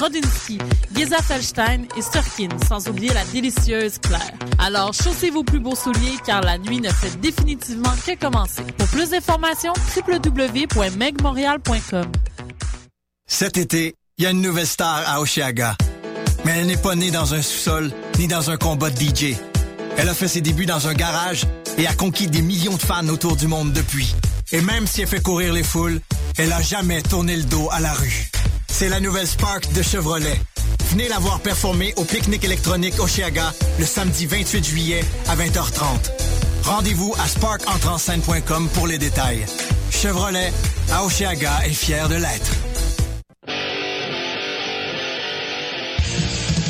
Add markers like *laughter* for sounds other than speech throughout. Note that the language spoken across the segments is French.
Brodinski, Geza Felstein et Sturkin, sans oublier la délicieuse Claire. Alors chaussez vos plus beaux souliers car la nuit ne fait définitivement que commencer. Pour plus d'informations, www.megmontreal.com. Cet été, il y a une nouvelle star à Oshiaga. Mais elle n'est pas née dans un sous-sol ni dans un combat de DJ. Elle a fait ses débuts dans un garage et a conquis des millions de fans autour du monde depuis. Et même si elle fait courir les foules, elle a jamais tourné le dos à la rue. C'est la nouvelle Spark de Chevrolet. Venez la voir performer au pique-nique électronique Oshiaga le samedi 28 juillet à 20h30. Rendez-vous à sparkentrenscène.com pour les détails. Chevrolet, à Oshiaga est fier de l'être.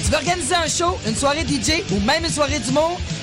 Tu veux organiser un show, une soirée DJ ou même une soirée d'humour?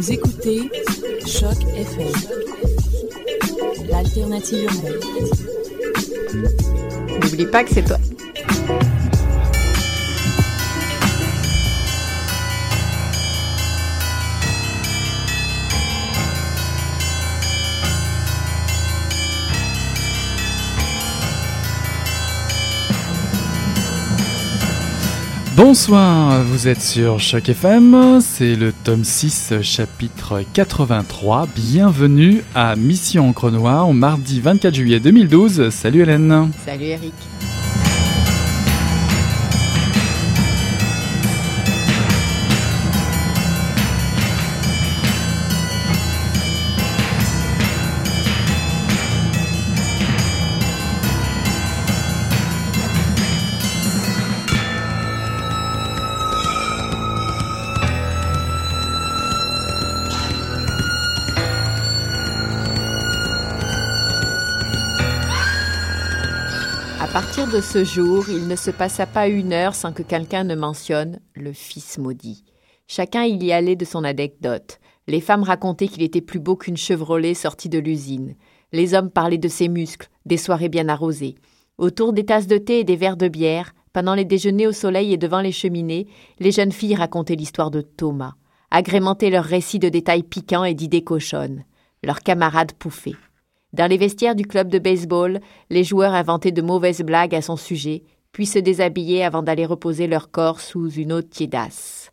Vous écoutez Choc FM, l'alternative urbaine. N'oublie pas que c'est toi. Bonsoir, vous êtes sur Choc FM, c'est le tome 6, chapitre 83. Bienvenue à Mission Encre Noire, mardi 24 juillet 2012. Salut Hélène. Salut Eric. De ce jour, il ne se passa pas une heure sans que quelqu'un ne mentionne le fils maudit. Chacun il y allait de son anecdote. Les femmes racontaient qu'il était plus beau qu'une Chevrolet sortie de l'usine. Les hommes parlaient de ses muscles, des soirées bien arrosées. Autour des tasses de thé et des verres de bière, pendant les déjeuners au soleil et devant les cheminées, les jeunes filles racontaient l'histoire de Thomas, agrémentaient leurs récits de détails piquants et d'idées cochonnes. Leurs camarades pouffaient. Dans les vestiaires du club de baseball, les joueurs inventaient de mauvaises blagues à son sujet, puis se déshabillaient avant d'aller reposer leur corps sous une eau tiédasse.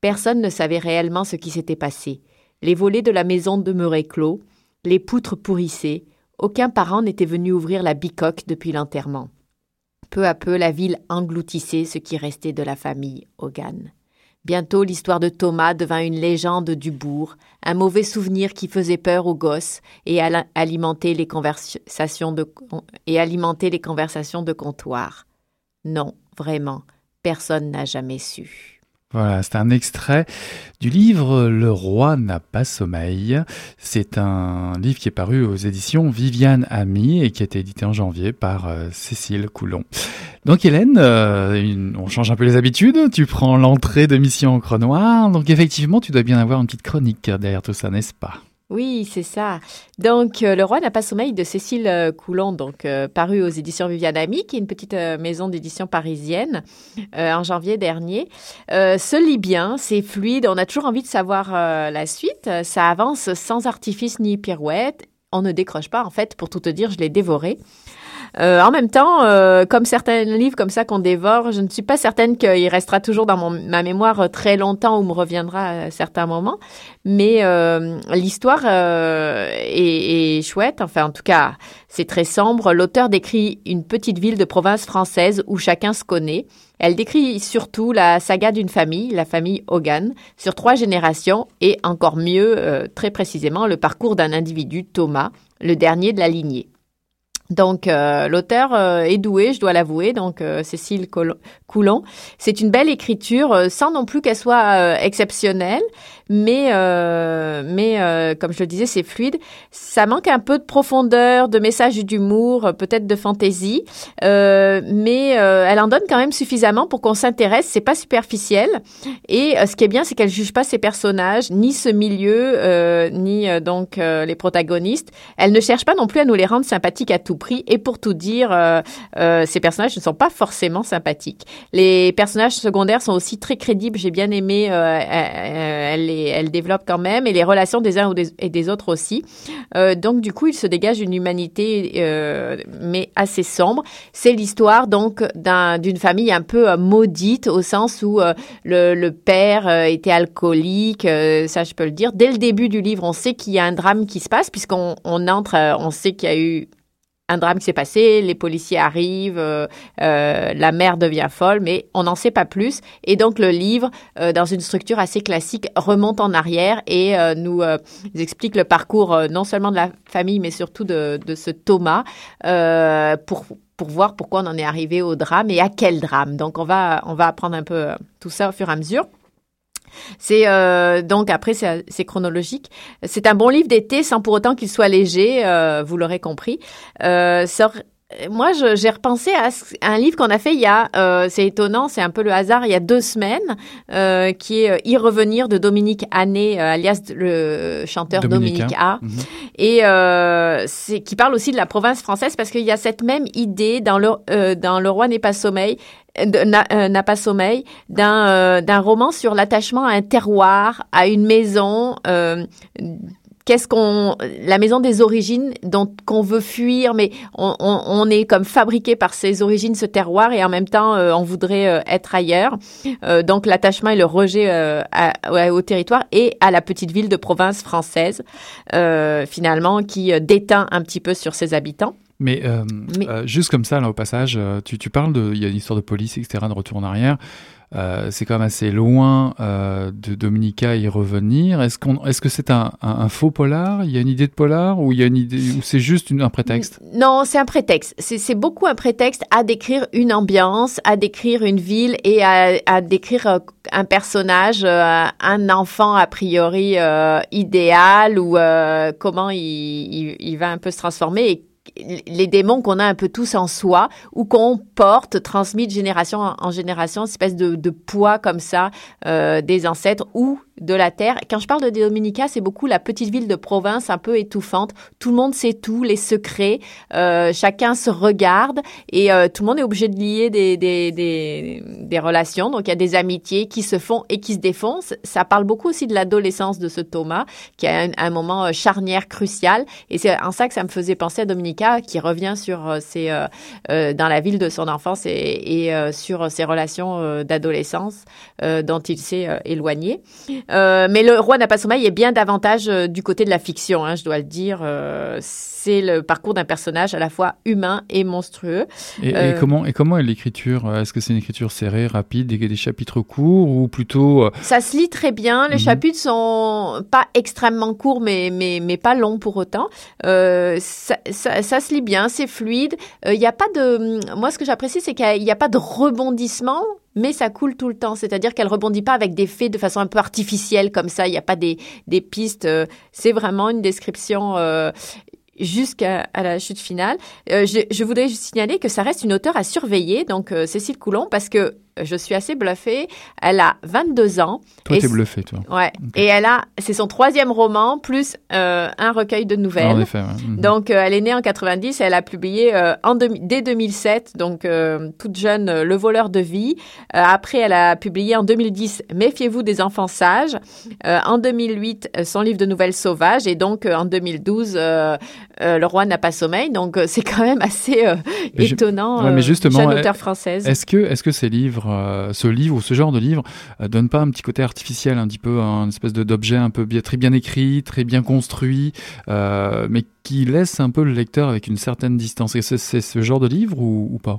Personne ne savait réellement ce qui s'était passé. Les volets de la maison demeuraient clos, les poutres pourrissaient, aucun parent n'était venu ouvrir la bicoque depuis l'enterrement. Peu à peu, la ville engloutissait ce qui restait de la famille Hogan. Bientôt, l'histoire de Thomas devint une légende du bourg, un mauvais souvenir qui faisait peur aux gosses et alimentait les conversations de, les conversations de comptoir. Non, vraiment, personne n'a jamais su. Voilà, c'est un extrait du livre Le roi n'a pas sommeil. C'est un livre qui est paru aux éditions Viviane Ami et qui a été édité en janvier par euh, Cécile Coulon. Donc Hélène, euh, on change un peu les habitudes. Tu prends l'entrée de Mission Encre Noire. Donc effectivement, tu dois bien avoir une petite chronique derrière tout ça, n'est-ce pas? Oui, c'est ça. Donc, euh, Le roi n'a pas sommeil de Cécile euh, Coulon, donc euh, paru aux éditions Viviane Ami, qui est une petite maison d'édition parisienne, en janvier dernier. Se lit bien, c'est fluide, on a toujours envie de savoir la suite. Ça avance sans artifice ni pirouette. On ne décroche pas, en fait, pour tout te dire, je l'ai dévoré. Euh, en même temps, euh, comme certains livres comme ça qu'on dévore, je ne suis pas certaine qu'il restera toujours dans mon- ma mémoire euh, très longtemps ou me reviendra à certains moments. Mais l'histoire est, chouette. Enfin, en tout cas, c'est très sombre. L'auteur décrit une petite ville de province française où chacun se connaît. Elle décrit surtout la saga d'une famille, la famille Hogan, sur trois générations et encore mieux, très précisément, le parcours d'un individu, Thomas, le dernier de la lignée. Donc, euh, l'auteur euh, est doué, je dois l'avouer, donc euh, Cécile Coulon. C'est une belle écriture, euh, sans non plus qu'elle soit exceptionnelle, mais, euh, mais euh, comme je le disais, c'est fluide. Ça manque un peu de profondeur, de message d'humour, euh, peut-être de fantaisie, euh, mais euh, elle en donne quand même suffisamment pour qu'on s'intéresse. C'est pas superficiel. Et euh, ce qui est bien, c'est qu'elle juge pas ses personnages, ni ce milieu, ni donc les protagonistes. Elle ne cherche pas non plus à nous les rendre sympathiques à tout prix. Et pour tout dire, ces personnages ne sont pas forcément sympathiques. Les personnages secondaires sont aussi très crédibles. J'ai bien aimé. elle, elle, elle développe quand même et les relations des uns et des autres aussi. Euh, donc du coup, il se dégage une humanité, euh, mais assez sombre. C'est l'histoire donc d'un- d'une famille un peu euh, maudite au sens où le, père était alcoolique, ça je peux le dire. Dès le début du livre, on sait qu'il y a un drame qui se passe puisqu'on on entre, on sait qu'il y a eu un drame qui s'est passé, les policiers arrivent, euh, euh, la mère devient folle, mais on n'en sait pas plus. Et donc le livre, euh, dans une structure assez classique, remonte en arrière et nous explique le parcours non seulement de la famille, mais surtout de, de ce Thomas pour pour voir pourquoi on en est arrivé au drame et à quel drame. Donc on va on va apprendre un peu tout ça au fur et à mesure. C'est euh, donc après c'est chronologique. C'est un bon livre d'été sans pour autant qu'il soit léger, euh, vous l'aurez compris. Euh, aurait- moi, j'ai repensé à, un livre qu'on a fait il y a, euh, c'est étonnant, c'est un peu le hasard, il y a deux semaines, euh, qui est euh, Y revenir de Dominique Hanné, euh, alias le chanteur Dominique, Dominique. A Mhm. et c'est qui parle aussi de la province française parce qu'il y a cette même idée dans le dans le roi n'est pas sommeil n'a n'a pas sommeil d'un euh, d'un roman sur l'attachement à un terroir à une maison euh, Qu'est-ce qu'on, la maison des origines dont qu'on veut fuir, mais on, on, on est comme fabriqué par ces origines, ce terroir, et en même temps, euh, on voudrait euh, être ailleurs. Euh, donc l'attachement et le rejet à- ouais, au territoire et à la petite ville de province française, finalement, qui déteint un petit peu sur ses habitants. Mais, Mais- juste comme ça, là, au passage, tu, tu parles de. Il y a une histoire de police, etc., de retour en arrière. Euh, c'est quand même assez loin euh, de Dominica y revenir. Est-ce qu'on, est-ce que c'est un, faux polar? Il y a une idée de polar ou il y a une idée c'est juste un prétexte? Non, c'est un prétexte. C'est beaucoup un prétexte à décrire une ambiance, à décrire une ville et à, décrire euh, un personnage, un enfant a priori idéal ou comment il, va un peu se transformer les démons qu'on a un peu tous en soi ou qu'on porte, transmis de génération en, génération, espèce de, poids comme ça euh, des ancêtres ou de la terre. Quand je parle de Dominica, c'est beaucoup la petite ville de province un peu étouffante. Tout le monde sait tout, les secrets, euh, chacun se regarde et euh, tout le monde est obligé de lier des, relations. Donc il y a des amitiés qui se font et qui se défont. Ça parle beaucoup aussi de l'adolescence de ce Thomas, qui a un, un moment charnière crucial. Et c'est en ça que ça me faisait penser à Dominica, qui revient sur euh, ses, euh, euh, dans la ville de son enfance et, sur ses relations d'adolescence dont il s'est éloigné. Mais le roi n'a pas sommeil est bien davantage du côté de la fiction, hein, je dois le dire. Euh, c'est le parcours d'un personnage à la fois humain et monstrueux. et, et Euh, comment et comment est l'écriture Est-ce que c'est une écriture serrée, rapide, des, des chapitres courts ou plutôt euh, Ça se lit très bien. Les Mhm. chapitres sont pas extrêmement courts, mais mais mais pas longs pour autant. Euh, ça, ça, ça se lit bien, c'est fluide. Il n'y a pas de. Moi, ce que j'apprécie, c'est qu'il n'y a, pas de rebondissement. Mais ça coule tout le temps, c'est-à-dire qu'elle rebondit pas avec des faits de façon un peu artificielle comme ça. Il n'y a pas des, des pistes. euh, C'est vraiment une description, euh, jusqu'à la chute finale. Euh, je, je, voudrais signaler que ça reste une auteure à surveiller, donc euh, Cécile Coulon, parce que je suis assez bluffée. Elle a 22 ans. Toi, t'es bluffée, toi. Ouais. Et elle a, c'est son troisième roman plus euh, un recueil de nouvelles. En effet, mhm. Donc, euh, elle est née en 90 et elle a publié euh, en dès 2007, donc toute jeune, Le voleur de vie. après, elle a publié en 2010 Méfiez-vous des enfants sages. en 2008, son livre de nouvelles sauvages. Et donc, en 2012, Le roi n'a pas sommeil. Donc, c'est quand même assez étonnant. Ouais, mais justement, jeune auteure française. Est-ce que, est-ce que ces livres euh, ce livre ou ce genre de livre euh, donne pas un petit côté artificiel, un petit peu un espèce d'objet un peu bien, très bien écrit, très bien construit, euh, mais qui laisse un peu le lecteur avec une certaine distance. C'est ce genre de livre ou, pas?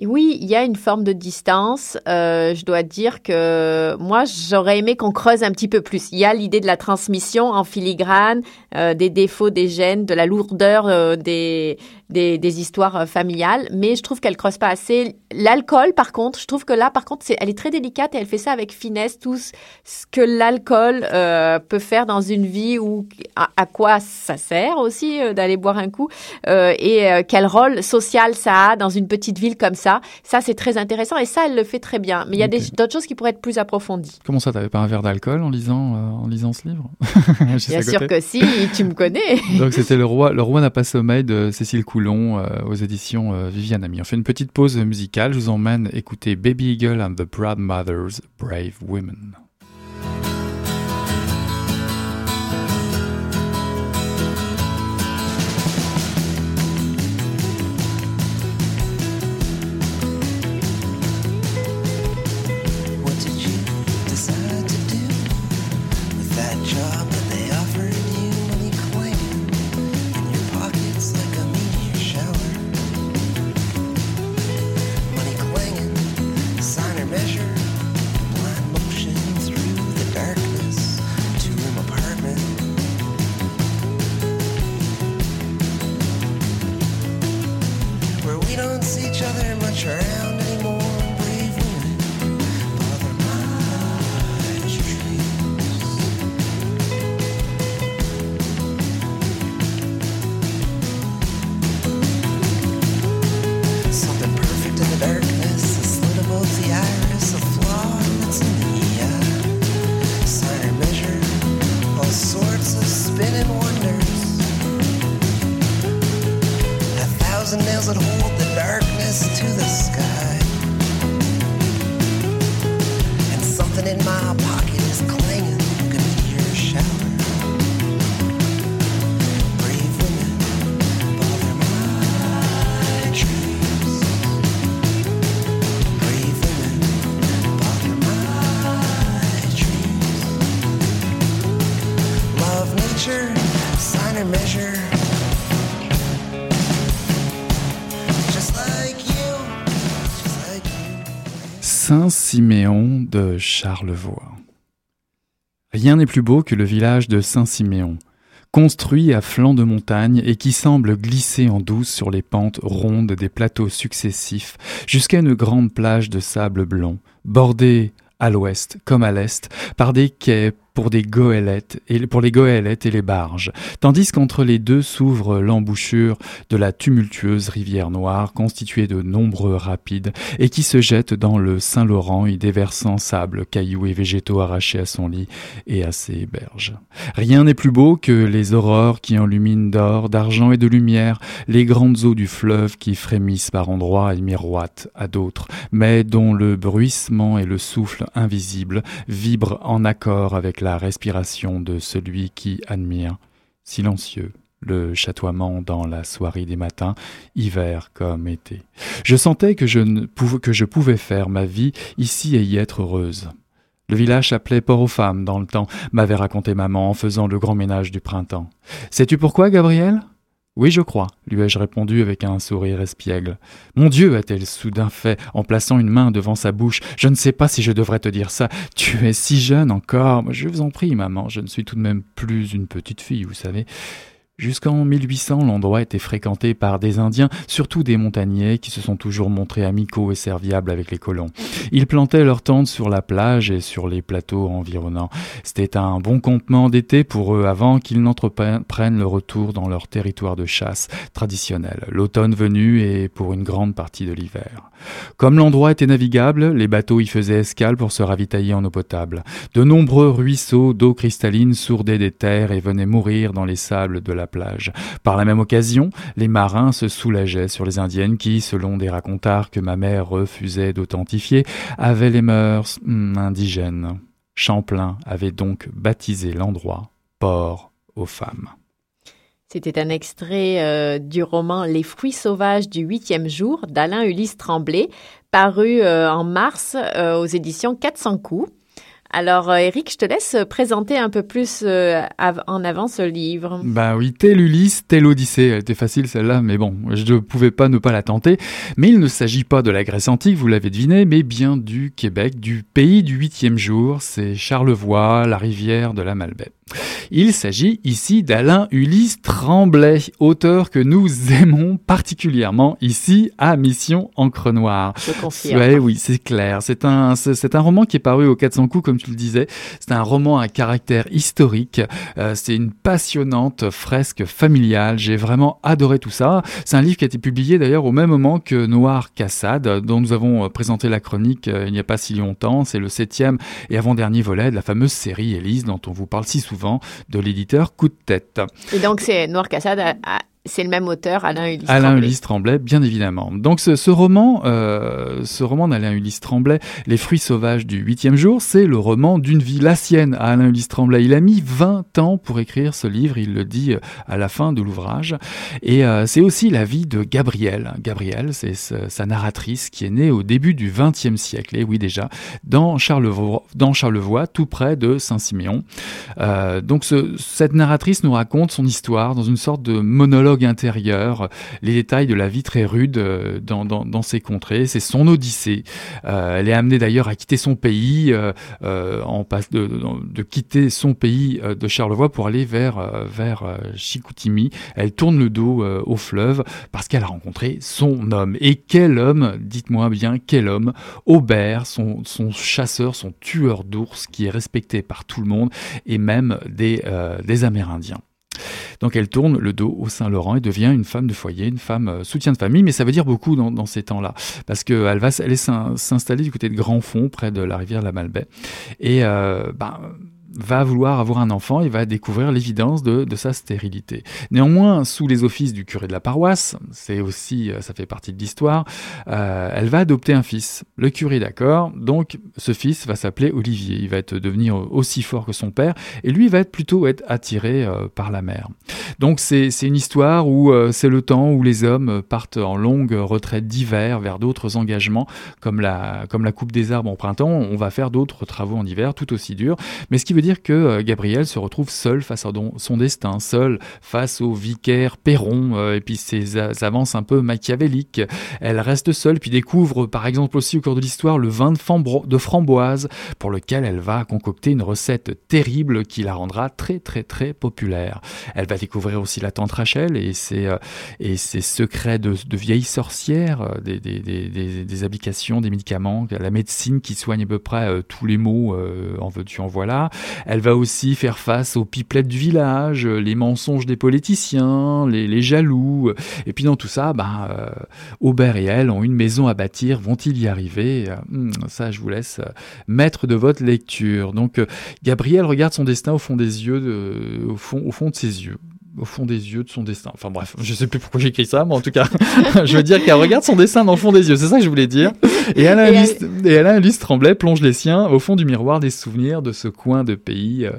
Oui, il y a une forme de distance. je dois dire que moi, j'aurais aimé qu'on creuse un petit peu plus. Il y a l'idée de la transmission en filigrane, des défauts des gènes, de la lourdeur des, des, des, histoires euh, familiales, mais je trouve qu'elle creuse pas assez. L'alcool, par contre, je trouve que là, par contre, elle est très délicate et elle fait ça avec finesse, tout ce que l'alcool euh, peut faire dans une vie ou à, quoi ça sert aussi euh, d'aller boire un coup euh, et euh, quel rôle social ça a dans une petite ville comme ça. Ça, c'est très intéressant et ça, elle le fait très bien. Mais il y a d'autres choses qui pourraient être plus approfondies. Comment ça, t'avais pas un verre d'alcool en lisant, en lisant ce livre? *laughs* Bien sûr que si, tu me connais. *laughs* Donc c'était le roi, le roi n'a pas sommeil de Cécile Coulon euh, aux éditions euh, Viviane Ami. On fait une petite pause musicale. Je vous emmène écouter Baby Eagle and the Proud Mothers, Brave Women. and nails that hold the darkness to the sky. And something in my Saint-Siméon de Charlevoix. Rien n'est plus beau que le village de Saint-Siméon, construit à flanc de montagne et qui semble glisser en douce sur les pentes rondes des plateaux successifs jusqu'à une grande plage de sable blanc, bordée à l'ouest comme à l'est par des quais pour des goélettes et pour les goélettes et les barges, tandis qu'entre les deux s'ouvre l'embouchure de la tumultueuse rivière Noire, constituée de nombreux rapides et qui se jette dans le Saint-Laurent, y déversant sable, cailloux et végétaux arrachés à son lit et à ses berges. Rien n'est plus beau que les aurores qui enluminent d'or, d'argent et de lumière les grandes eaux du fleuve qui frémissent par endroits et miroitent à d'autres, mais dont le bruissement et le souffle invisible vibrent en accord avec la respiration de celui qui admire, silencieux, le chatoiement dans la soirée des matins, hiver comme été. Je sentais que je, ne pouvais, que je pouvais faire ma vie ici et y être heureuse. Le village s'appelait Port-aux-Femmes dans le temps, m'avait raconté maman en faisant le grand ménage du printemps. Sais-tu pourquoi, Gabriel? Oui, je crois, lui ai-je répondu avec un sourire espiègle. Mon Dieu, a-t-elle soudain fait, en plaçant une main devant sa bouche. Je ne sais pas si je devrais te dire ça. Tu es si jeune encore. Je vous en prie, maman, je ne suis tout de même plus une petite fille, vous savez. Jusqu'en 1800, l'endroit était fréquenté par des Indiens, surtout des montagnais, qui se sont toujours montrés amicaux et serviables avec les colons. Ils plantaient leurs tentes sur la plage et sur les plateaux environnants. C'était un bon campement d'été pour eux avant qu'ils n'entreprennent le retour dans leur territoire de chasse traditionnel, l'automne venu et pour une grande partie de l'hiver. Comme l'endroit était navigable, les bateaux y faisaient escale pour se ravitailler en eau potable. De nombreux ruisseaux d'eau cristalline sourdaient des terres et venaient mourir dans les sables de la plage. Par la même occasion, les marins se soulageaient sur les indiennes qui, selon des racontards que ma mère refusait d'authentifier, avaient les mœurs hmm, indigènes. Champlain avait donc baptisé l'endroit Port aux femmes. C'était un extrait euh, du roman Les fruits sauvages du huitième jour d'Alain Ulysse Tremblay, paru euh, en mars euh, aux éditions 400 coups. Alors, Eric, je te laisse présenter un peu plus en avant ce livre. Bah oui, tel Ulysse, tel Odyssée. Elle était facile celle-là, mais bon, je ne pouvais pas ne pas la tenter. Mais il ne s'agit pas de la Grèce antique, vous l'avez deviné, mais bien du Québec, du pays du huitième jour. C'est Charlevoix, la rivière de la Malbaie. Il s'agit ici d'Alain Ulysse Tremblay, auteur que nous *laughs* aimons particulièrement ici à Mission Encre Noire. Je oui, c'est clair. C'est un, c'est un roman qui est paru au 400 coups, comme tu le disais. C'est un roman à caractère historique. Euh, c'est une passionnante fresque familiale. J'ai vraiment adoré tout ça. C'est un livre qui a été publié d'ailleurs au même moment que Noir Cassade, dont nous avons présenté la chronique euh, il n'y a pas si longtemps. C'est le septième et avant-dernier volet de la fameuse série Élise dont on vous parle si souvent de l'éditeur Coup de tête. Et donc c'est Noir Cassade c'est le même auteur, Alain Ulysse Alain Tremblay. Ulysse Tremblay, bien évidemment. Donc ce, roman, euh, ce roman d'Alain Ulysse Tremblay, Les fruits sauvages du huitième jour, c'est le roman d'une vie, la sienne à Alain Ulysse Tremblay. Il a mis 20 ans pour écrire ce livre, il le dit euh, à la fin de l'ouvrage. Et euh, c'est aussi la vie de Gabrielle. Gabrielle, c'est sa narratrice qui est née au début du XXe siècle, et oui déjà, dans Charlevoix, dans Charlevoix tout près de Saint-Siméon. donc ce, cette narratrice nous raconte son histoire dans une sorte de monologue intérieur, les détails de la vie très rude euh, dans, dans, ces contrées. C'est son odyssée. Euh, elle est amenée d'ailleurs à quitter son pays, euh, de, quitter son pays de Charlevoix pour aller vers, vers Chicoutimi. Elle tourne le dos au fleuve parce qu'elle a rencontré son homme. Et quel homme, dites-moi bien, quel homme? Aubert, son, son chasseur, son tueur d'ours qui est respecté par tout le monde et même des, des Amérindiens. Donc elle tourne le dos au Saint-Laurent et devient une femme de foyer, une femme euh, soutien de famille, mais ça veut dire beaucoup dans, ces temps-là, parce qu'elle va aller s'installer du côté de Grand Fond, près de la rivière la Malbaie, et euh, ben, va vouloir avoir un enfant et va découvrir l'évidence de, sa stérilité. Néanmoins, sous les offices du curé de la paroisse, c'est aussi, euh, ça fait partie de l'histoire, euh, elle va adopter un fils. Le curé d'accord, donc ce fils va s'appeler Olivier. Il va devenir aussi fort que son père et lui va être plutôt être attiré euh, par la mère. Donc c'est une histoire où c'est le temps où les hommes partent en longue retraite d'hiver vers d'autres engagements comme la, comme la coupe des arbres en printemps. On va faire d'autres travaux en hiver tout aussi durs. Mais ce qui veut dire que euh, Gabriel se retrouve seul face à son destin, seul face au vicaire Perron euh, et puis ses avances un peu machiavéliques. Elle reste seule puis découvre par exemple aussi au cours de l'histoire le vin de framboise pour lequel elle va concocter une recette terrible qui la rendra très très très populaire. Elle va découvrir aussi la tante Rachel et ses, euh, et ses secrets de, de vieille sorcière, des, des, des, des, applications, des médicaments, la médecine qui soigne à peu près tous les maux, en veux-tu en voilà. Elle va aussi faire face aux pipelettes du village, les mensonges des politiciens, les, jaloux. Et puis dans tout ça, bah, euh, Aubert et elle ont une maison à bâtir. Vont-ils y arriver? Hmm, Ça, je vous laisse euh, mettre de votre lecture. Donc, euh, Gabriel regarde son destin au fond des yeux, au, fond, au fond de ses yeux au fond des yeux de son destin. Enfin bref, je sais plus pourquoi j'ai écrit ça, mais en tout cas, *laughs* je veux dire qu'elle regarde son destin dans le fond des yeux, c'est ça que je voulais dire. Et Alain, et Ulysse, Tremblay plonge les siens au fond du miroir des souvenirs de ce coin de pays euh,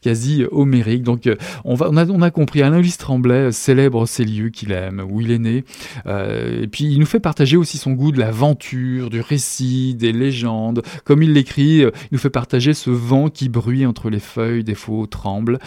quasi homérique. Donc euh, on, va, on, a, on a compris, Alain Ulysse Tremblay célèbre ces lieux qu'il aime, où il est né, euh, et puis il nous fait partager aussi son goût de l'aventure, du récit, des légendes. Comme il l'écrit, il nous fait partager ce vent qui bruit entre les feuilles des faux trembles,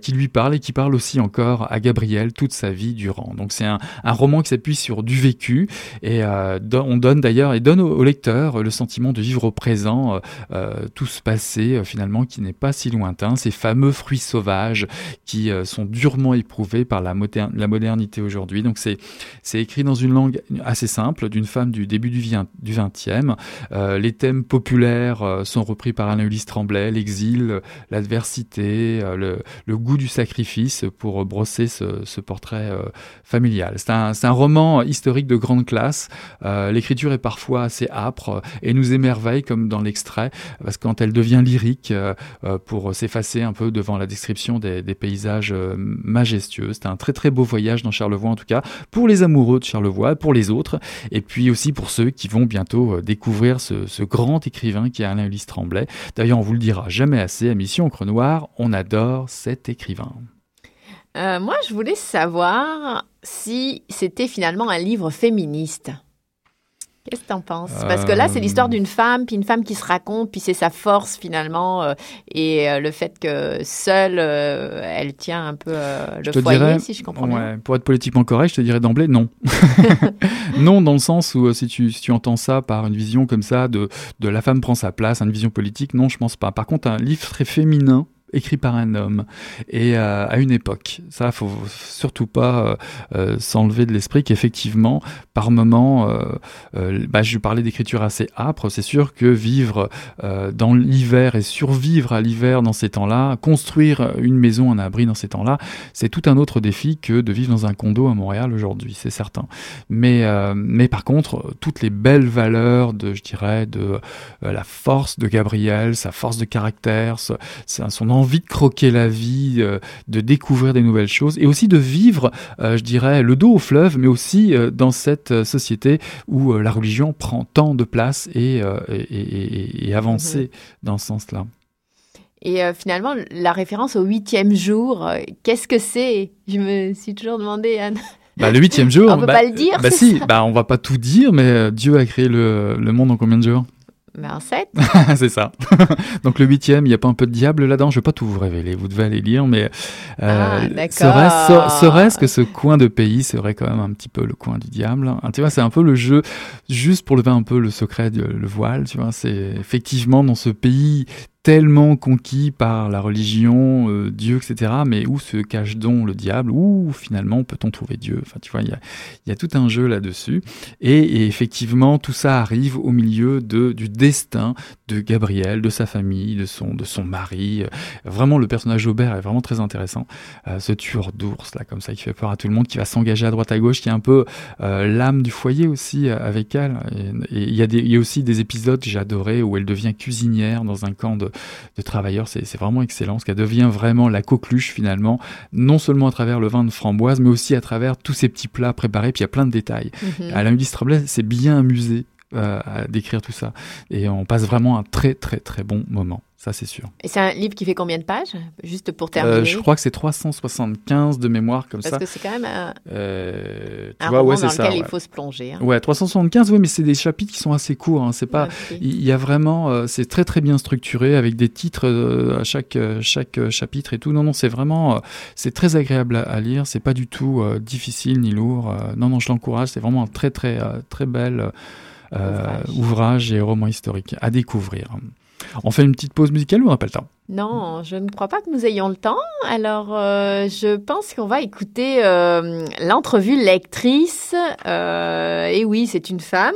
qui lui parle et qui parle aussi encore à Gabriel toute sa vie durant. Donc c'est un, roman qui s'appuie sur du vécu et euh, on donne d'ailleurs et donne au, lecteur le sentiment de vivre au présent, euh, tout ce passé finalement qui n'est pas si lointain, ces fameux fruits sauvages qui sont durement éprouvés par la, modernité aujourd'hui. Donc c'est écrit dans une langue assez simple d'une femme du début du, du 20e. les thèmes populaires sont repris par Anne-Ulysse Tremblay, l'exil, l'adversité, le, le, goût du sacrifice pour brosser ce, portrait familial. C'est un, roman historique de grande classe. Euh, l'écriture est parfois assez âpre et nous émerveille comme dans l'extrait, parce que quand elle devient lyrique euh, euh, pour s'effacer un peu devant la description des, paysages majestueux. C'est un très très beau voyage dans Charlevoix en tout cas, pour les amoureux de Charlevoix, pour les autres, et puis aussi pour ceux qui vont bientôt découvrir ce, grand écrivain qui est Alain Ulysse Tremblay. D'ailleurs, on vous le dira jamais assez, à Mission Encre Noire, on adore cet écrivain. Euh, moi, je voulais savoir si c'était finalement un livre féministe. Qu'est-ce que tu en penses? Parce que là, c'est l'histoire d'une femme, puis une femme qui se raconte, puis c'est sa force finalement, euh, et euh, le fait que seule, elle tient un peu le foyer, si je comprends bien. Pour être politiquement correct, je te dirais d'emblée non. *laughs* *laughs* non, dans le sens où si tu, si tu entends ça par une vision comme ça de, de la femme prend sa place, une vision politique, non, je pense pas. Par contre, un livre très féminin, écrit par un homme et euh, à une époque. Ça, faut surtout pas euh, euh, s'enlever de l'esprit qu'effectivement, par moment, bah, je parlais d'écriture assez âpre. C'est sûr que vivre dans l'hiver et survivre à l'hiver dans ces temps-là, construire une maison, un abri dans ces temps-là, c'est tout un autre défi que de vivre dans un condo à Montréal aujourd'hui, c'est certain. Mais, mais par contre, toutes les belles valeurs de, je dirais, de la force de Gabriel, sa force de caractère, son, son envie de croquer la vie, euh, de découvrir des nouvelles choses et aussi de vivre, euh, je dirais, le dos au fleuve, mais aussi euh, dans cette société où la religion prend tant de place et, et, et, avancer mhm. dans ce sens-là. Et finalement, la référence au huitième jour, qu'est-ce que c'est? Je me suis toujours demandé, Anne. Bah, le huitième jour. on peut bah, pas le dire. Bah si, bah on va pas tout dire, mais Dieu a créé le, le monde en combien de jours? Ben, 7. *laughs* c'est ça. *laughs* Donc le huitième, il n'y a pas un peu de diable là-dedans? Je ne vais pas tout vous révéler, vous devez aller lire, mais euh, ah, serait-ce que ce coin de pays serait quand même un petit peu le coin du diable? Hein, Tu vois, c'est un peu le jeu, juste pour lever un peu le secret, le voile, tu vois, c'est effectivement dans ce pays tellement conquis par la religion, euh, Dieu, etc. Mais où se cache donc le diable? Où finalement peut-on trouver Dieu? Enfin, tu vois, il y a, tout un jeu là-dessus. Et, et, effectivement, tout ça arrive au milieu de, du destin de Gabriel, de sa famille, de son, de son mari. Vraiment, le personnage d'Aubert est vraiment très intéressant. Euh, ce tueur d'ours, là, comme ça, qui fait peur à tout le monde, qui va s'engager à droite à gauche, qui est un peu euh, l'âme du foyer aussi euh, avec elle. Et il y, a y a aussi des épisodes que j'ai adorés où elle devient cuisinière dans un camp de, de travailleurs. C'est vraiment excellent, parce qu'elle devient vraiment la coqueluche finalement, non seulement à travers le vin de framboise, mais aussi à travers tous ces petits plats préparés. Puis il y a plein de détails. Mm -hmm. Alain c'est bien amusé à décrire tout ça. Et on passe vraiment un très très très bon moment ça c'est sûr. Et c'est un livre qui fait combien de pages Juste pour terminer? Euh, je crois que c'est 375 de mémoire comme ça. Parce que c'est quand même un, euh, un vois, roman dans lequel il faut se plonger. Hein. Ouais, 375, oui, mais c'est des chapitres qui sont assez courts. Hein. C'est pas, il y, a vraiment, euh, c'est très très bien structuré avec des titres euh, à chaque chaque chapitre et tout. Non non, c'est vraiment, c'est très agréable à, à lire. C'est pas du tout difficile ni lourd. non non, je l'encourage. C'est vraiment un très très très bel ouvrage. ouvrage et roman historique à découvrir. On fait une petite pause musicale ou on n'a pas le temps? Non, je ne crois pas que nous ayons le temps. Alors, euh, je pense qu'on va écouter euh, l'entrevue lectrice. Euh, et oui, c'est une femme.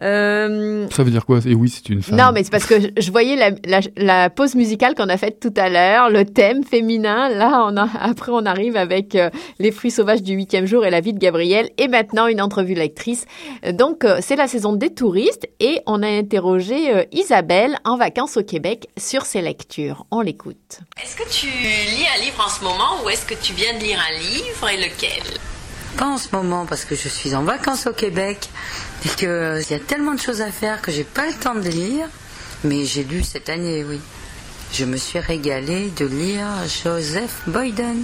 Euh... Ça veut dire quoi? Et oui, c'est une femme. Non, mais c'est parce que je voyais la, la, la pause musicale qu'on a faite tout à l'heure, le thème féminin. Là, on a, après, on arrive avec euh, les fruits sauvages du huitième jour et la vie de Gabriel. Et maintenant, une entrevue lectrice. Donc, euh, c'est la saison des touristes et on a interrogé Isabelle en vacances au Québec sur ses lectures. On l'écoute. Est-ce que tu lis un livre en ce moment ou est-ce que tu viens de lire un livre et lequel? Pas en ce moment parce que je suis en vacances au Québec et qu'il euh, y a tellement de choses à faire que j'ai pas le temps de lire. Mais j'ai lu cette année, oui. Je me suis régalée de lire Joseph Boyden,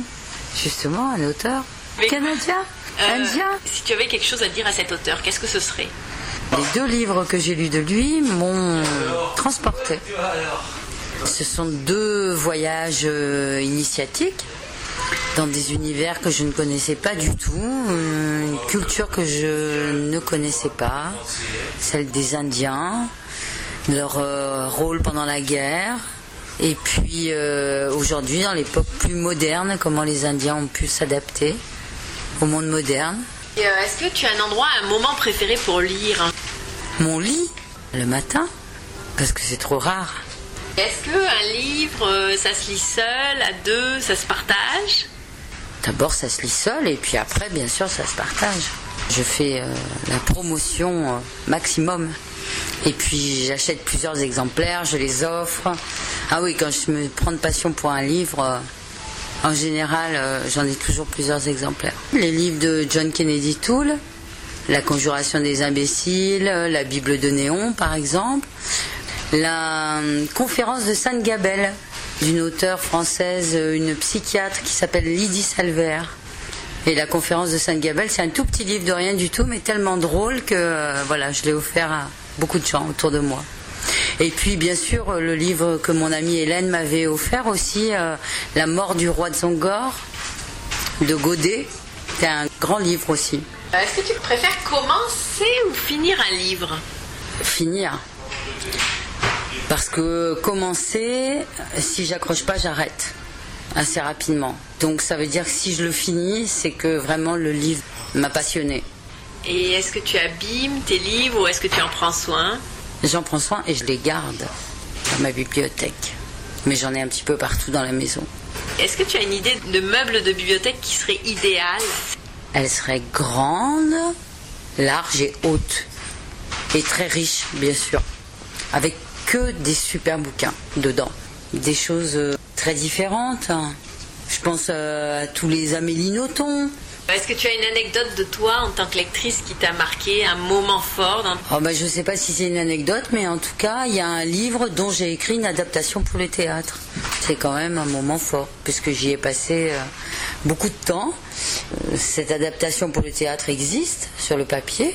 justement un auteur canadien, euh, indien. Si tu avais quelque chose à dire à cet auteur, qu'est-ce que ce serait? Les deux livres que j'ai lus de lui m'ont transporté. Ce sont deux voyages euh, initiatiques dans des univers que je ne connaissais pas du tout, euh, une culture que je ne connaissais pas, celle des Indiens, leur euh, rôle pendant la guerre, et puis euh, aujourd'hui, dans l'époque plus moderne, comment les Indiens ont pu s'adapter au monde moderne. Est-ce que tu as un endroit, un moment préféré pour lire Mon lit, le matin, parce que c'est trop rare. Est-ce qu'un livre, ça se lit seul, à deux, ça se partage? D'abord, ça se lit seul et puis après, bien sûr, ça se partage. Je fais euh, la promotion euh, maximum. Et puis, j'achète plusieurs exemplaires, je les offre. Ah oui, quand je me prends de passion pour un livre, euh, en général, j'en ai toujours plusieurs exemplaires. Les livres de John Kennedy Toole, La conjuration des imbéciles, la Bible de Néon, par exemple. La conférence de Sainte Gabelle, d'une auteure française, une psychiatre qui s'appelle Lydie Salver. Et la conférence de Sainte-Gabelle, c'est un tout petit livre de rien du tout, mais tellement drôle que euh, voilà, je l'ai offert à beaucoup de gens autour de moi. Et puis, bien sûr, le livre que mon amie Hélène m'avait offert aussi, euh, La mort du roi de Zongor, de Godet. C'est un grand livre aussi. Est-ce que tu préfères commencer ou finir un livre? Finir. Parce que commencer, si j'accroche pas, j'arrête assez rapidement. Donc ça veut dire que si je le finis, c'est que vraiment le livre m'a passionné. Et est-ce que tu abîmes tes livres ou est-ce que tu en prends soin? J'en prends soin et je les garde dans ma bibliothèque. Mais j'en ai un petit peu partout dans la maison. Est-ce que tu as une idée de meuble de bibliothèque qui serait idéal? Elle serait grande, large et haute. Et très riche, bien sûr. Avec que des super bouquins dedans. Des choses euh, très différentes. Je pense euh, à tous les Amélie Nothomb. Est-ce que tu as une anecdote de toi en tant que lectrice qui t'a marqué, un moment fort dans... oh bah, Je ne sais pas si c'est une anecdote, mais en tout cas, il y a un livre dont j'ai écrit une adaptation pour le théâtre. C'est quand même un moment fort, puisque j'y ai passé euh, beaucoup de temps. Cette adaptation pour le théâtre existe sur le papier.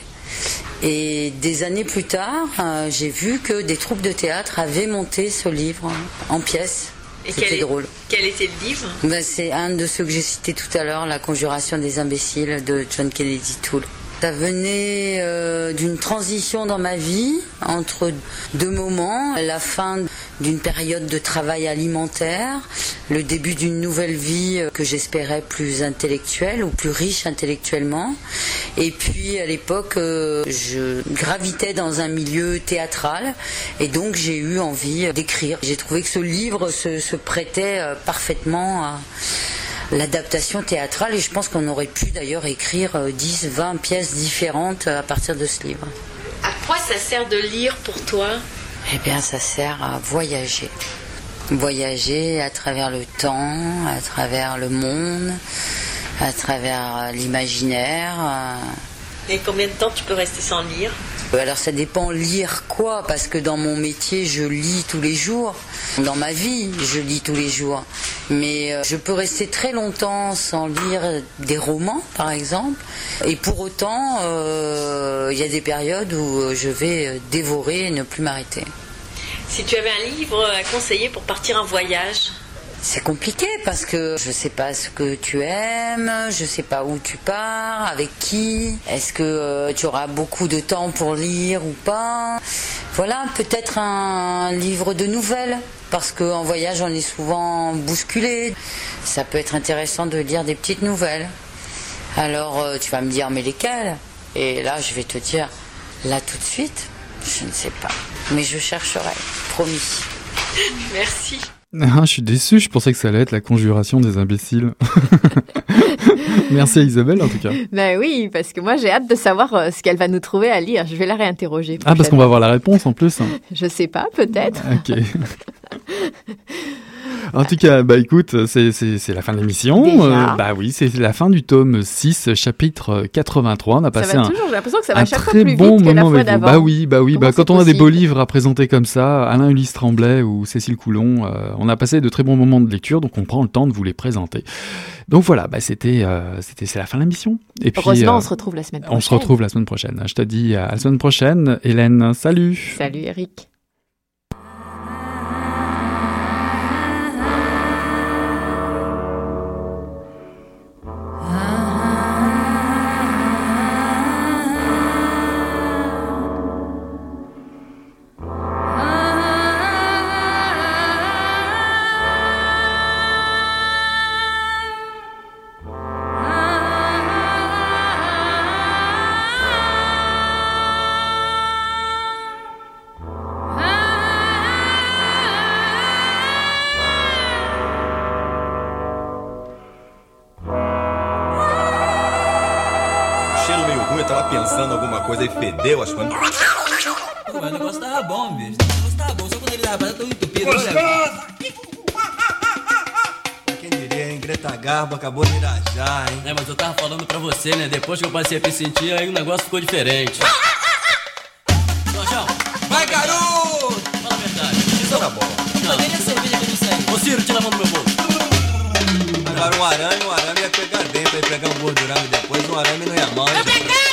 Et des années plus tard, euh, j'ai vu que des troupes de théâtre avaient monté ce livre en pièces. C'était drôle. Quel était le livre? Ben, C'est un de ceux que j'ai cités tout à l'heure, La Conjuration des imbéciles de John Kennedy Toole. Ça venait euh, d'une transition dans ma vie entre deux moments, la fin d'une période de travail alimentaire, le début d'une nouvelle vie euh, que j'espérais plus intellectuelle ou plus riche intellectuellement. Et puis à l'époque, euh, je gravitais dans un milieu théâtral et donc j'ai eu envie d'écrire. J'ai trouvé que ce livre se, prêtait parfaitement à l'adaptation théâtrale et je pense qu'on aurait pu d'ailleurs écrire 10, euh, 20 pièces différentes à partir de ce livre. À quoi ça sert de lire pour toi? Eh bien, ça sert à voyager. Voyager à travers le temps, à travers le monde, à travers l'imaginaire. Et combien de temps tu peux rester sans lire? euh, alors ça dépend lire quoi, parce que dans mon métier, je lis tous les jours. Dans ma vie, je lis tous les jours. Mais euh, je peux rester très longtemps sans lire des romans, par exemple. Et pour autant, euh, il y a des périodes où je vais dévorer et ne plus m'arrêter. Si tu avais un livre à conseiller pour partir en voyage, c'est compliqué parce que je sais pas ce que tu aimes, je sais pas où tu pars, avec qui. Est-ce que euh, tu auras beaucoup de temps pour lire ou pas Voilà, peut-être un livre de nouvelles parce qu'en voyage on est souvent bousculé. Ça peut être intéressant de lire des petites nouvelles. Alors euh, tu vas me dire mais lesquelles? Et là je vais te dire là tout de suite, je ne sais pas. Mais je chercherai, promis. *laughs* Merci. Ah, je suis déçu, je pensais que ça allait être la conjuration des imbéciles. *laughs* Merci à Isabelle en tout cas. Ben oui, parce que moi j'ai hâte de savoir euh, ce qu'elle va nous trouver à lire. Je vais la réinterroger. Ah, parce qu'on va avoir la réponse en plus. Hein. *laughs* Je sais pas, peut-être. Ok. *laughs* En tout cas, bah écoute, c'est, c'est, la fin de l'émission. Euh, bah oui, c'est la fin du tome 6, chapitre 83. On a passé ça va un, toujours, j'ai l'impression que ça va un chaque très fois plus bon vite que la moment fois d'avant. Bah oui, bah oui. Comment Bah, quand on a des beaux livres à présenter comme ça, Alain Ulysse Tremblay ou Cécile Coulon, euh, on a passé de très bons moments de lecture, donc on prend le temps de vous les présenter. Donc voilà, bah c'était, euh, c'était, c'est la fin de l'émission. Et puis, Heureusement, euh, on se retrouve la semaine prochaine. on se retrouve la semaine prochaine. Je te dis à la semaine prochaine. Hélène, salut. Salut Eric. Fedeu as coisas. Mas o negócio tava bom, bicho. O negócio tava bom, só quando ele tava tão entupido. Olha, Quem diria, hein? Greta Garbo acabou de irajar, hein? É, mas eu tava falando pra você, né? Depois que eu passei a me sentir, aí o negócio ficou diferente. Jorjão, Vai, garoto! fala a verdade. Isso era bom. Não. Cadê a cerveja que eu não sei? Ô Ciro, tira a mão do meu bolso. Agora um arame, um arame ia pegar dentro, ia pegar um gordurame depois, um arame não ia mal. hein, gente?